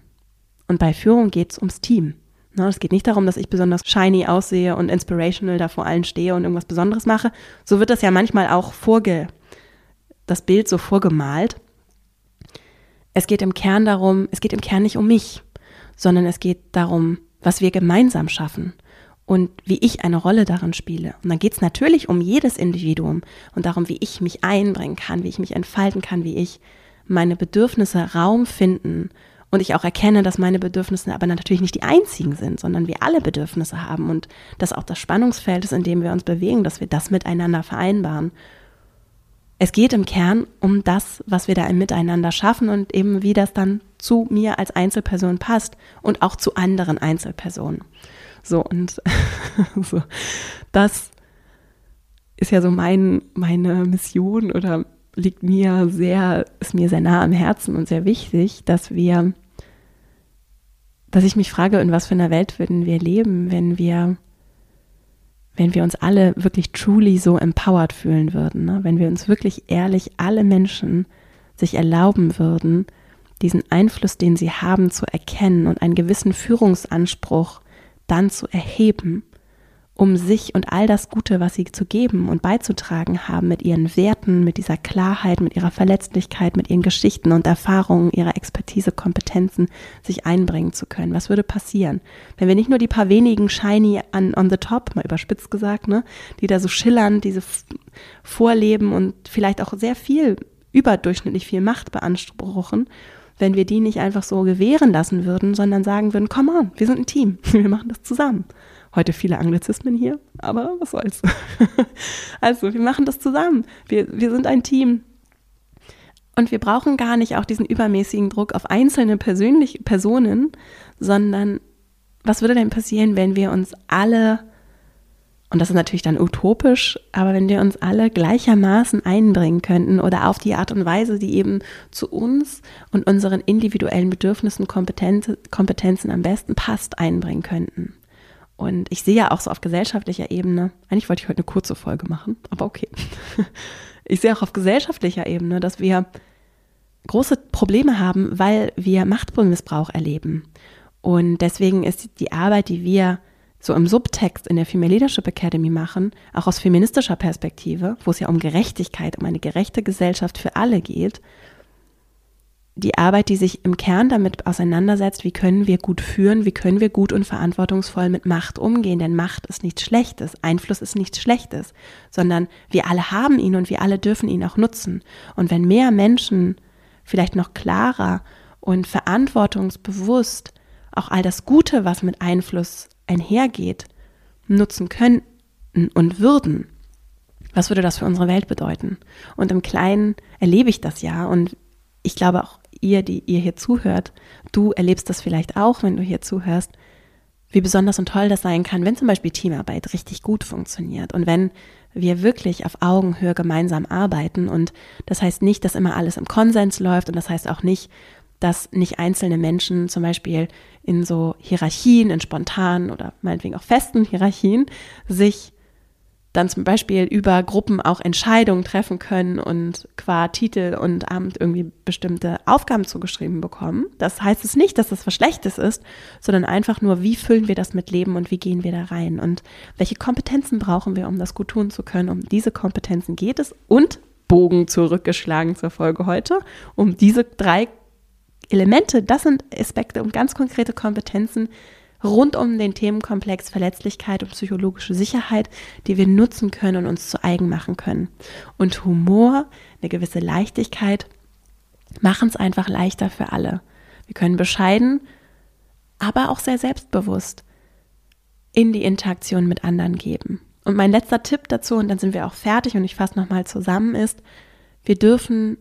Und bei Führung geht es ums Team. Ne, es geht nicht darum, dass ich besonders shiny aussehe und inspirational da vor allen stehe und irgendwas Besonderes mache. So wird das ja manchmal auch vorge, das Bild so vorgemalt. Es geht im Kern darum, es geht im Kern nicht um mich, sondern es geht darum, was wir gemeinsam schaffen und wie ich eine Rolle darin spiele. Und dann geht es natürlich um jedes Individuum und darum, wie ich mich einbringen kann, wie ich mich entfalten kann, wie ich meine Bedürfnisse Raum finden und ich auch erkenne, dass meine Bedürfnisse aber natürlich nicht die einzigen sind, sondern wir alle Bedürfnisse haben und dass auch das Spannungsfeld ist, in dem wir uns bewegen, dass wir das miteinander vereinbaren. Es geht im Kern um das, was wir da im Miteinander schaffen und eben wie das dann zu mir als Einzelperson passt und auch zu anderen Einzelpersonen. So und so, das ist ja so mein, meine Mission oder liegt mir sehr, ist mir sehr nah am Herzen und sehr wichtig, dass wir dass ich mich frage, in was für einer Welt würden wir leben, wenn wir, wenn wir uns alle wirklich truly so empowered fühlen würden, ne? wenn wir uns wirklich ehrlich alle Menschen sich erlauben würden, diesen Einfluss, den sie haben, zu erkennen und einen gewissen Führungsanspruch dann zu erheben um sich und all das Gute, was sie zu geben und beizutragen haben, mit ihren Werten, mit dieser Klarheit, mit ihrer Verletzlichkeit, mit ihren Geschichten und Erfahrungen, ihrer Expertise, Kompetenzen, sich einbringen zu können. Was würde passieren, wenn wir nicht nur die paar wenigen Shiny an, on the top, mal überspitzt gesagt, ne, die da so schillern, diese vorleben und vielleicht auch sehr viel, überdurchschnittlich viel Macht beanspruchen, wenn wir die nicht einfach so gewähren lassen würden, sondern sagen würden, come on, wir sind ein Team, wir machen das zusammen. Heute viele Anglizismen hier, aber was soll's. also, wir machen das zusammen. Wir, wir sind ein Team. Und wir brauchen gar nicht auch diesen übermäßigen Druck auf einzelne persönliche Personen, sondern was würde denn passieren, wenn wir uns alle und das ist natürlich dann utopisch, aber wenn wir uns alle gleichermaßen einbringen könnten oder auf die Art und Weise, die eben zu uns und unseren individuellen Bedürfnissen, Kompetenz, Kompetenzen am besten passt, einbringen könnten. Und ich sehe ja auch so auf gesellschaftlicher Ebene, eigentlich wollte ich heute eine kurze Folge machen, aber okay. Ich sehe auch auf gesellschaftlicher Ebene, dass wir große Probleme haben, weil wir Machtmissbrauch erleben. Und deswegen ist die Arbeit, die wir so im Subtext in der Female Leadership Academy machen, auch aus feministischer Perspektive, wo es ja um Gerechtigkeit, um eine gerechte Gesellschaft für alle geht, die Arbeit, die sich im Kern damit auseinandersetzt, wie können wir gut führen, wie können wir gut und verantwortungsvoll mit Macht umgehen, denn Macht ist nichts Schlechtes, Einfluss ist nichts Schlechtes, sondern wir alle haben ihn und wir alle dürfen ihn auch nutzen. Und wenn mehr Menschen vielleicht noch klarer und verantwortungsbewusst auch all das Gute, was mit Einfluss einhergeht, nutzen könnten und würden, was würde das für unsere Welt bedeuten? Und im Kleinen erlebe ich das ja und ich glaube auch ihr, die ihr hier zuhört, du erlebst das vielleicht auch, wenn du hier zuhörst, wie besonders und toll das sein kann, wenn zum Beispiel Teamarbeit richtig gut funktioniert und wenn wir wirklich auf Augenhöhe gemeinsam arbeiten. Und das heißt nicht, dass immer alles im Konsens läuft und das heißt auch nicht, dass nicht einzelne Menschen zum Beispiel in so Hierarchien, in spontanen oder meinetwegen auch festen Hierarchien sich dann zum Beispiel über Gruppen auch Entscheidungen treffen können und qua Titel und Amt irgendwie bestimmte Aufgaben zugeschrieben bekommen. Das heißt es nicht, dass das was Schlechtes ist, sondern einfach nur, wie füllen wir das mit Leben und wie gehen wir da rein und welche Kompetenzen brauchen wir, um das gut tun zu können. Um diese Kompetenzen geht es und Bogen zurückgeschlagen zur Folge heute, um diese drei Elemente, das sind Aspekte und ganz konkrete Kompetenzen, rund um den Themenkomplex Verletzlichkeit und psychologische Sicherheit, die wir nutzen können und uns zu eigen machen können. Und Humor, eine gewisse Leichtigkeit, machen es einfach leichter für alle. Wir können bescheiden, aber auch sehr selbstbewusst in die Interaktion mit anderen geben. Und mein letzter Tipp dazu, und dann sind wir auch fertig und ich fasse nochmal zusammen, ist, wir dürfen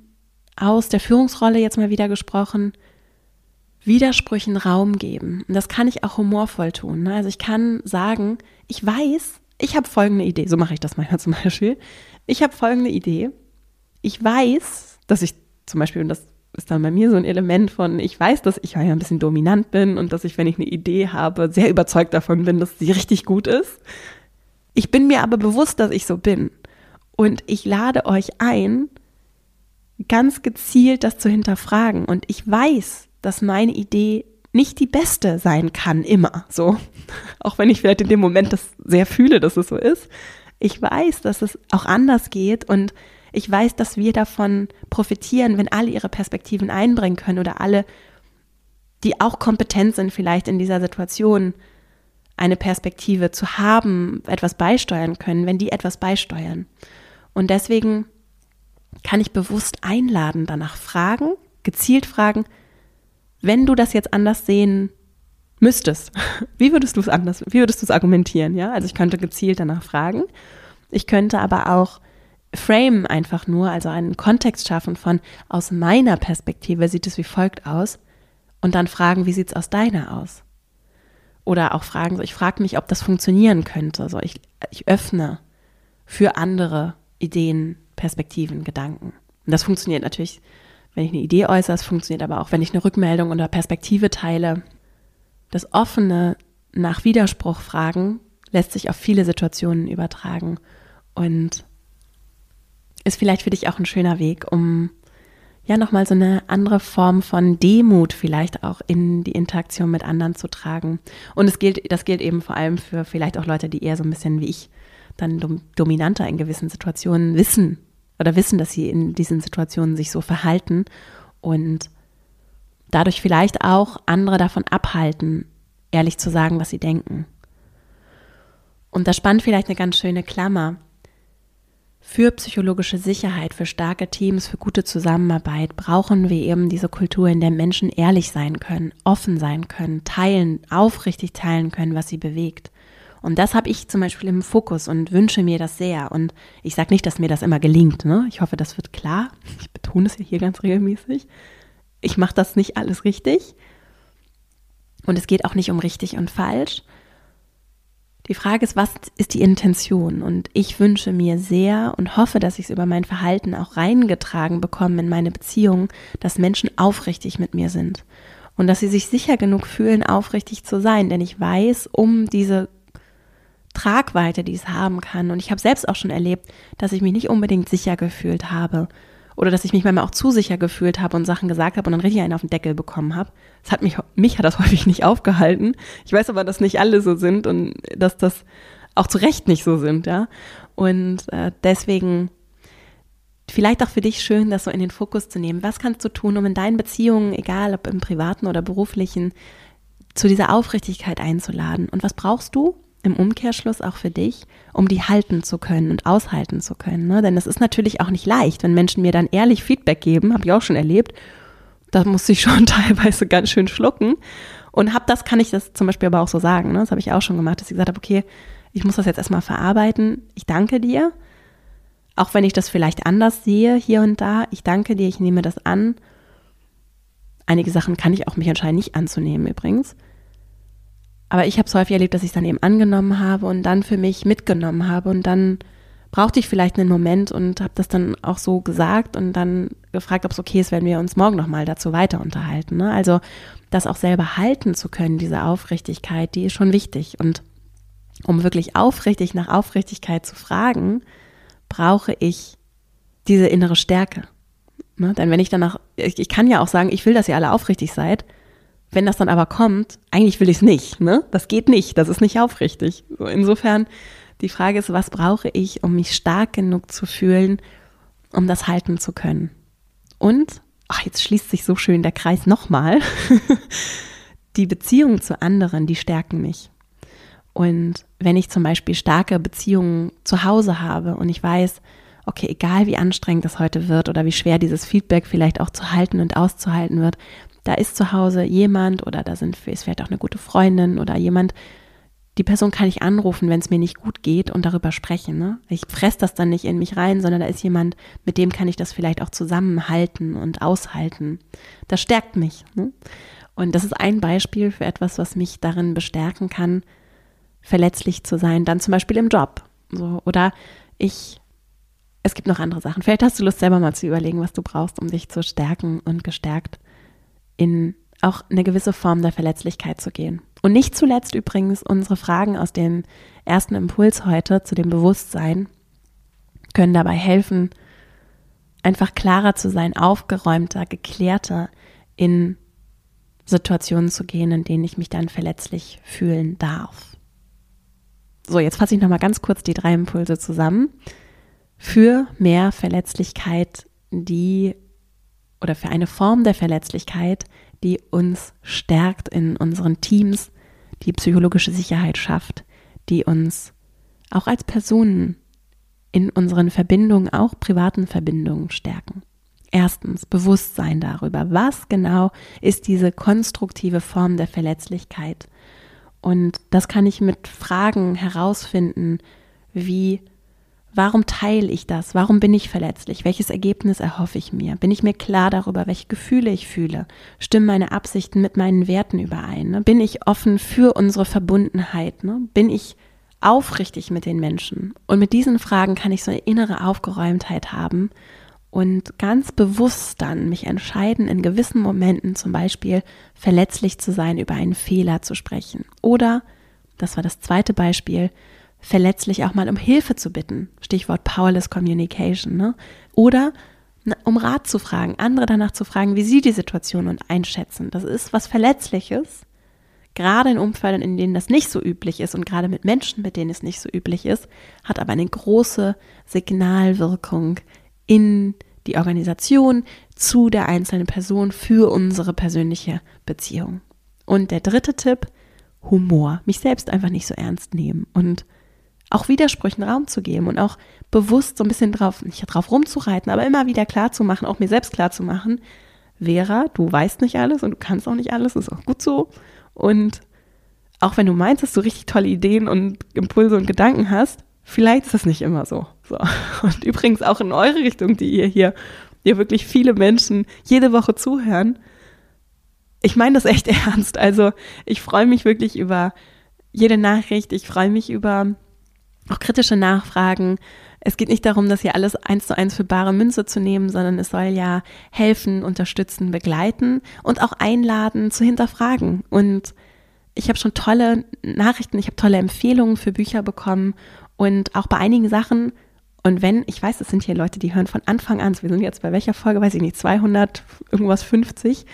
aus der Führungsrolle jetzt mal wieder gesprochen, Widersprüchen Raum geben. Und das kann ich auch humorvoll tun. Ne? Also ich kann sagen, ich weiß, ich habe folgende Idee. So mache ich das manchmal zum Beispiel. Ich habe folgende Idee. Ich weiß, dass ich zum Beispiel, und das ist dann bei mir so ein Element von, ich weiß, dass ich ja ein bisschen dominant bin und dass ich, wenn ich eine Idee habe, sehr überzeugt davon bin, dass sie richtig gut ist. Ich bin mir aber bewusst, dass ich so bin. Und ich lade euch ein, ganz gezielt das zu hinterfragen. Und ich weiß, dass meine Idee nicht die beste sein kann, immer so. Auch wenn ich vielleicht in dem Moment das sehr fühle, dass es so ist. Ich weiß, dass es auch anders geht und ich weiß, dass wir davon profitieren, wenn alle ihre Perspektiven einbringen können oder alle, die auch kompetent sind, vielleicht in dieser Situation eine Perspektive zu haben, etwas beisteuern können, wenn die etwas beisteuern. Und deswegen kann ich bewusst einladen, danach fragen, gezielt fragen, wenn du das jetzt anders sehen müsstest, wie würdest du es anders, wie würdest du es argumentieren? Ja, also ich könnte gezielt danach fragen. Ich könnte aber auch frame einfach nur, also einen Kontext schaffen von aus meiner Perspektive sieht es wie folgt aus und dann fragen, wie sieht es aus deiner aus? Oder auch fragen, so ich frage mich, ob das funktionieren könnte. So ich, ich öffne für andere Ideen, Perspektiven, Gedanken. Und das funktioniert natürlich wenn ich eine Idee äußere, es funktioniert aber auch, wenn ich eine Rückmeldung oder Perspektive teile. Das offene nach Widerspruch fragen lässt sich auf viele Situationen übertragen und ist vielleicht für dich auch ein schöner Weg, um ja nochmal so eine andere Form von Demut vielleicht auch in die Interaktion mit anderen zu tragen. Und es gilt, das gilt eben vor allem für vielleicht auch Leute, die eher so ein bisschen wie ich dann dominanter in gewissen Situationen wissen, oder wissen, dass sie in diesen Situationen sich so verhalten und dadurch vielleicht auch andere davon abhalten, ehrlich zu sagen, was sie denken. Und da spannt vielleicht eine ganz schöne Klammer. Für psychologische Sicherheit, für starke Teams, für gute Zusammenarbeit brauchen wir eben diese Kultur, in der Menschen ehrlich sein können, offen sein können, teilen, aufrichtig teilen können, was sie bewegt. Und das habe ich zum Beispiel im Fokus und wünsche mir das sehr. Und ich sage nicht, dass mir das immer gelingt. Ne? Ich hoffe, das wird klar. Ich betone es ja hier ganz regelmäßig. Ich mache das nicht alles richtig. Und es geht auch nicht um richtig und falsch. Die Frage ist, was ist die Intention? Und ich wünsche mir sehr und hoffe, dass ich es über mein Verhalten auch reingetragen bekomme in meine Beziehung, dass Menschen aufrichtig mit mir sind und dass sie sich sicher genug fühlen, aufrichtig zu sein. Denn ich weiß um diese Tragweite, die es haben kann. Und ich habe selbst auch schon erlebt, dass ich mich nicht unbedingt sicher gefühlt habe oder dass ich mich manchmal auch zu sicher gefühlt habe und Sachen gesagt habe und dann richtig einen auf den Deckel bekommen habe. Das hat mich, mich hat das häufig nicht aufgehalten. Ich weiß aber, dass nicht alle so sind und dass das auch zu Recht nicht so sind, ja. Und äh, deswegen vielleicht auch für dich schön, das so in den Fokus zu nehmen. Was kannst du tun, um in deinen Beziehungen, egal ob im privaten oder beruflichen, zu dieser Aufrichtigkeit einzuladen? Und was brauchst du? Im Umkehrschluss auch für dich, um die halten zu können und aushalten zu können. Ne? Denn es ist natürlich auch nicht leicht, wenn Menschen mir dann ehrlich Feedback geben, habe ich auch schon erlebt. Da muss ich schon teilweise ganz schön schlucken. Und hab das, kann ich das zum Beispiel aber auch so sagen. Ne? Das habe ich auch schon gemacht, dass ich gesagt habe, okay, ich muss das jetzt erstmal verarbeiten. Ich danke dir. Auch wenn ich das vielleicht anders sehe hier und da. Ich danke dir, ich nehme das an. Einige Sachen kann ich auch mich entscheiden, nicht anzunehmen übrigens. Aber ich habe es häufig erlebt, dass ich es dann eben angenommen habe und dann für mich mitgenommen habe und dann brauchte ich vielleicht einen Moment und habe das dann auch so gesagt und dann gefragt, ob es okay ist, wenn wir uns morgen nochmal dazu weiter unterhalten. Ne? Also das auch selber halten zu können, diese Aufrichtigkeit, die ist schon wichtig. Und um wirklich aufrichtig nach Aufrichtigkeit zu fragen, brauche ich diese innere Stärke. Ne? Denn wenn ich danach, ich, ich kann ja auch sagen, ich will, dass ihr alle aufrichtig seid, wenn das dann aber kommt, eigentlich will ich es nicht, ne? Das geht nicht, das ist nicht aufrichtig. So, insofern, die Frage ist, was brauche ich, um mich stark genug zu fühlen, um das halten zu können? Und, ach, jetzt schließt sich so schön der Kreis nochmal. die Beziehungen zu anderen, die stärken mich. Und wenn ich zum Beispiel starke Beziehungen zu Hause habe und ich weiß, okay, egal wie anstrengend das heute wird oder wie schwer dieses Feedback vielleicht auch zu halten und auszuhalten wird, da ist zu Hause jemand oder da sind, ist vielleicht auch eine gute Freundin oder jemand, die Person kann ich anrufen, wenn es mir nicht gut geht und darüber sprechen. Ne? Ich fresse das dann nicht in mich rein, sondern da ist jemand, mit dem kann ich das vielleicht auch zusammenhalten und aushalten. Das stärkt mich. Ne? Und das ist ein Beispiel für etwas, was mich darin bestärken kann, verletzlich zu sein. Dann zum Beispiel im Job. So, oder ich, es gibt noch andere Sachen. Vielleicht hast du Lust, selber mal zu überlegen, was du brauchst, um dich zu stärken und gestärkt in auch eine gewisse Form der Verletzlichkeit zu gehen. Und nicht zuletzt übrigens unsere Fragen aus dem ersten Impuls heute zu dem Bewusstsein können dabei helfen, einfach klarer zu sein, aufgeräumter, geklärter in Situationen zu gehen, in denen ich mich dann verletzlich fühlen darf. So, jetzt fasse ich nochmal ganz kurz die drei Impulse zusammen. Für mehr Verletzlichkeit, die oder für eine Form der Verletzlichkeit, die uns stärkt in unseren Teams, die psychologische Sicherheit schafft, die uns auch als Personen in unseren Verbindungen, auch privaten Verbindungen stärken. Erstens Bewusstsein darüber, was genau ist diese konstruktive Form der Verletzlichkeit. Und das kann ich mit Fragen herausfinden, wie Warum teile ich das? Warum bin ich verletzlich? Welches Ergebnis erhoffe ich mir? Bin ich mir klar darüber, welche Gefühle ich fühle? Stimmen meine Absichten mit meinen Werten überein? Ne? Bin ich offen für unsere Verbundenheit? Ne? Bin ich aufrichtig mit den Menschen? Und mit diesen Fragen kann ich so eine innere Aufgeräumtheit haben und ganz bewusst dann mich entscheiden, in gewissen Momenten zum Beispiel verletzlich zu sein, über einen Fehler zu sprechen. Oder, das war das zweite Beispiel, verletzlich auch mal um Hilfe zu bitten. Stichwort Powerless Communication. Ne? Oder um Rat zu fragen, andere danach zu fragen, wie sie die Situation und einschätzen. Das ist was Verletzliches. Gerade in Umfeldern, in denen das nicht so üblich ist und gerade mit Menschen, mit denen es nicht so üblich ist, hat aber eine große Signalwirkung in die Organisation zu der einzelnen Person für unsere persönliche Beziehung. Und der dritte Tipp, Humor. Mich selbst einfach nicht so ernst nehmen und auch Widersprüchen Raum zu geben und auch bewusst so ein bisschen drauf, nicht drauf rumzureiten, aber immer wieder klar zu machen, auch mir selbst klar zu machen, Vera, du weißt nicht alles und du kannst auch nicht alles, ist auch gut so. Und auch wenn du meinst, dass du richtig tolle Ideen und Impulse und Gedanken hast, vielleicht ist das nicht immer so. so. Und übrigens auch in eure Richtung, die ihr hier, ihr wirklich viele Menschen jede Woche zuhören. Ich meine das echt ernst. Also ich freue mich wirklich über jede Nachricht. Ich freue mich über auch kritische Nachfragen. Es geht nicht darum, das hier alles eins zu eins für bare Münze zu nehmen, sondern es soll ja helfen, unterstützen, begleiten und auch einladen zu hinterfragen. Und ich habe schon tolle Nachrichten, ich habe tolle Empfehlungen für Bücher bekommen und auch bei einigen Sachen. Und wenn, ich weiß, es sind hier Leute, die hören von Anfang an, wir sind jetzt bei welcher Folge, weiß ich nicht, 200, irgendwas 50.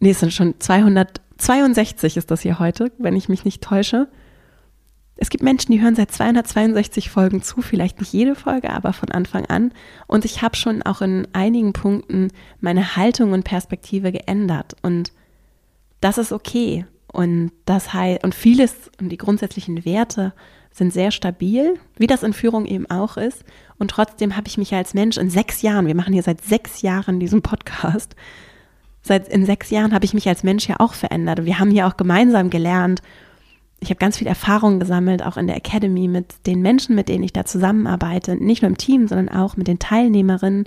Nee, es sind schon 262 ist das hier heute, wenn ich mich nicht täusche. Es gibt Menschen, die hören seit 262 Folgen zu, vielleicht nicht jede Folge, aber von Anfang an. Und ich habe schon auch in einigen Punkten meine Haltung und Perspektive geändert. Und das ist okay. Und das heißt, und vieles und die grundsätzlichen Werte sind sehr stabil, wie das in Führung eben auch ist. Und trotzdem habe ich mich als Mensch in sechs Jahren, wir machen hier seit sechs Jahren diesen Podcast, seit in sechs Jahren habe ich mich als Mensch ja auch verändert. Und wir haben hier auch gemeinsam gelernt ich habe ganz viel Erfahrung gesammelt, auch in der Academy mit den Menschen, mit denen ich da zusammenarbeite, nicht nur im Team, sondern auch mit den Teilnehmerinnen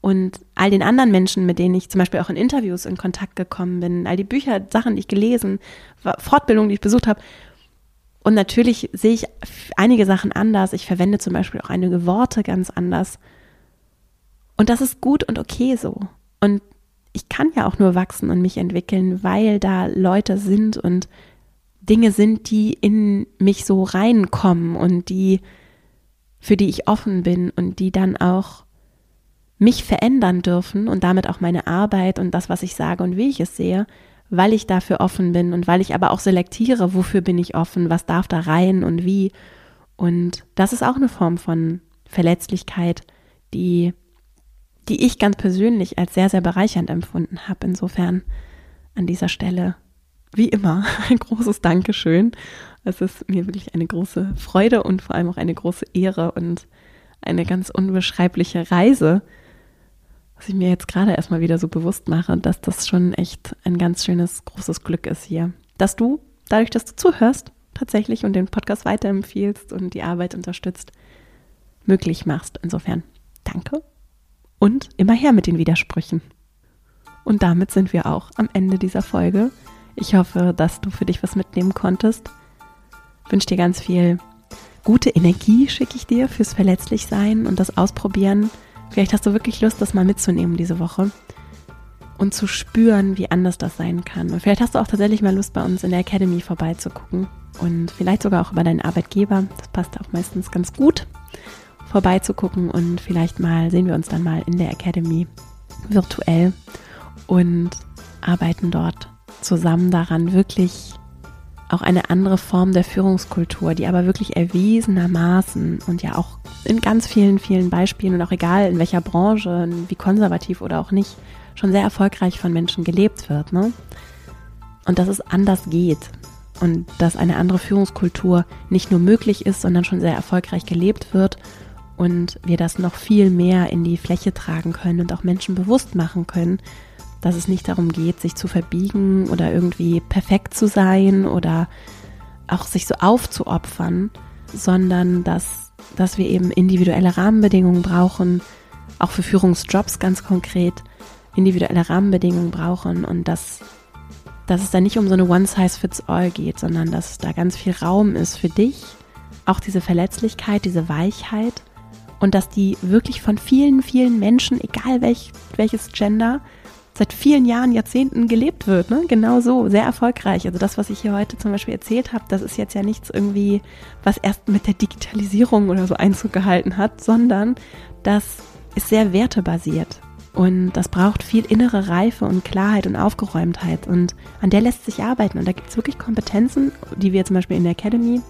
und all den anderen Menschen, mit denen ich zum Beispiel auch in Interviews in Kontakt gekommen bin, all die Bücher, Sachen, die ich gelesen, Fortbildungen, die ich besucht habe. Und natürlich sehe ich einige Sachen anders. Ich verwende zum Beispiel auch einige Worte ganz anders. Und das ist gut und okay so. Und ich kann ja auch nur wachsen und mich entwickeln, weil da Leute sind und Dinge sind, die in mich so reinkommen und die, für die ich offen bin und die dann auch mich verändern dürfen und damit auch meine Arbeit und das, was ich sage und wie ich es sehe, weil ich dafür offen bin und weil ich aber auch selektiere, wofür bin ich offen, was darf da rein und wie. Und das ist auch eine Form von Verletzlichkeit, die, die ich ganz persönlich als sehr, sehr bereichernd empfunden habe. Insofern an dieser Stelle wie immer ein großes Dankeschön. Es ist mir wirklich eine große Freude und vor allem auch eine große Ehre und eine ganz unbeschreibliche Reise, was ich mir jetzt gerade erstmal wieder so bewusst mache, dass das schon echt ein ganz schönes, großes Glück ist hier. Dass du, dadurch, dass du zuhörst, tatsächlich und den Podcast weiterempfiehlst und die Arbeit unterstützt, möglich machst. Insofern danke und immer her mit den Widersprüchen. Und damit sind wir auch am Ende dieser Folge. Ich hoffe, dass du für dich was mitnehmen konntest. Ich wünsche dir ganz viel gute Energie, schicke ich dir fürs Verletzlichsein und das Ausprobieren. Vielleicht hast du wirklich Lust, das mal mitzunehmen diese Woche und zu spüren, wie anders das sein kann. Und vielleicht hast du auch tatsächlich mal Lust, bei uns in der Academy vorbeizugucken und vielleicht sogar auch über deinen Arbeitgeber. Das passt auch meistens ganz gut, vorbeizugucken und vielleicht mal sehen wir uns dann mal in der Academy virtuell und arbeiten dort zusammen daran, wirklich auch eine andere Form der Führungskultur, die aber wirklich erwiesenermaßen und ja auch in ganz vielen, vielen Beispielen und auch egal in welcher Branche, wie konservativ oder auch nicht, schon sehr erfolgreich von Menschen gelebt wird. Ne? Und dass es anders geht und dass eine andere Führungskultur nicht nur möglich ist, sondern schon sehr erfolgreich gelebt wird und wir das noch viel mehr in die Fläche tragen können und auch Menschen bewusst machen können, dass es nicht darum geht, sich zu verbiegen oder irgendwie perfekt zu sein oder auch sich so aufzuopfern, sondern dass, dass wir eben individuelle Rahmenbedingungen brauchen, auch für Führungsjobs ganz konkret individuelle Rahmenbedingungen brauchen und dass, dass es da nicht um so eine One-Size-Fits-All geht, sondern dass da ganz viel Raum ist für dich, auch diese Verletzlichkeit, diese Weichheit und dass die wirklich von vielen, vielen Menschen, egal welch, welches Gender, seit vielen Jahren, Jahrzehnten gelebt wird. Ne? Genau so, sehr erfolgreich. Also das, was ich hier heute zum Beispiel erzählt habe, das ist jetzt ja nichts irgendwie, was erst mit der Digitalisierung oder so Einzug gehalten hat, sondern das ist sehr wertebasiert. Und das braucht viel innere Reife und Klarheit und Aufgeräumtheit. Und an der lässt sich arbeiten. Und da gibt es wirklich Kompetenzen, die wir zum Beispiel in der Academy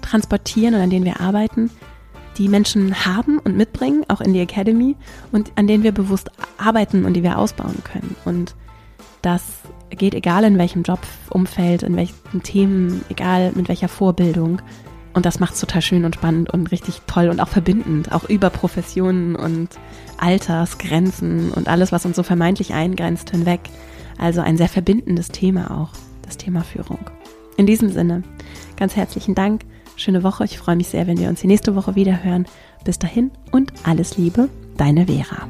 transportieren und an denen wir arbeiten, die Menschen haben und mitbringen, auch in die Academy, und an denen wir bewusst arbeiten und die wir ausbauen können. Und das geht egal in welchem Jobumfeld, in welchen Themen, egal mit welcher Vorbildung. Und das macht es total schön und spannend und richtig toll und auch verbindend, auch über Professionen und Altersgrenzen und alles, was uns so vermeintlich eingrenzt, hinweg. Also ein sehr verbindendes Thema auch, das Thema Führung. In diesem Sinne, ganz herzlichen Dank schöne Woche. Ich freue mich sehr, wenn wir uns die nächste Woche wieder hören. Bis dahin und alles Liebe, deine Vera.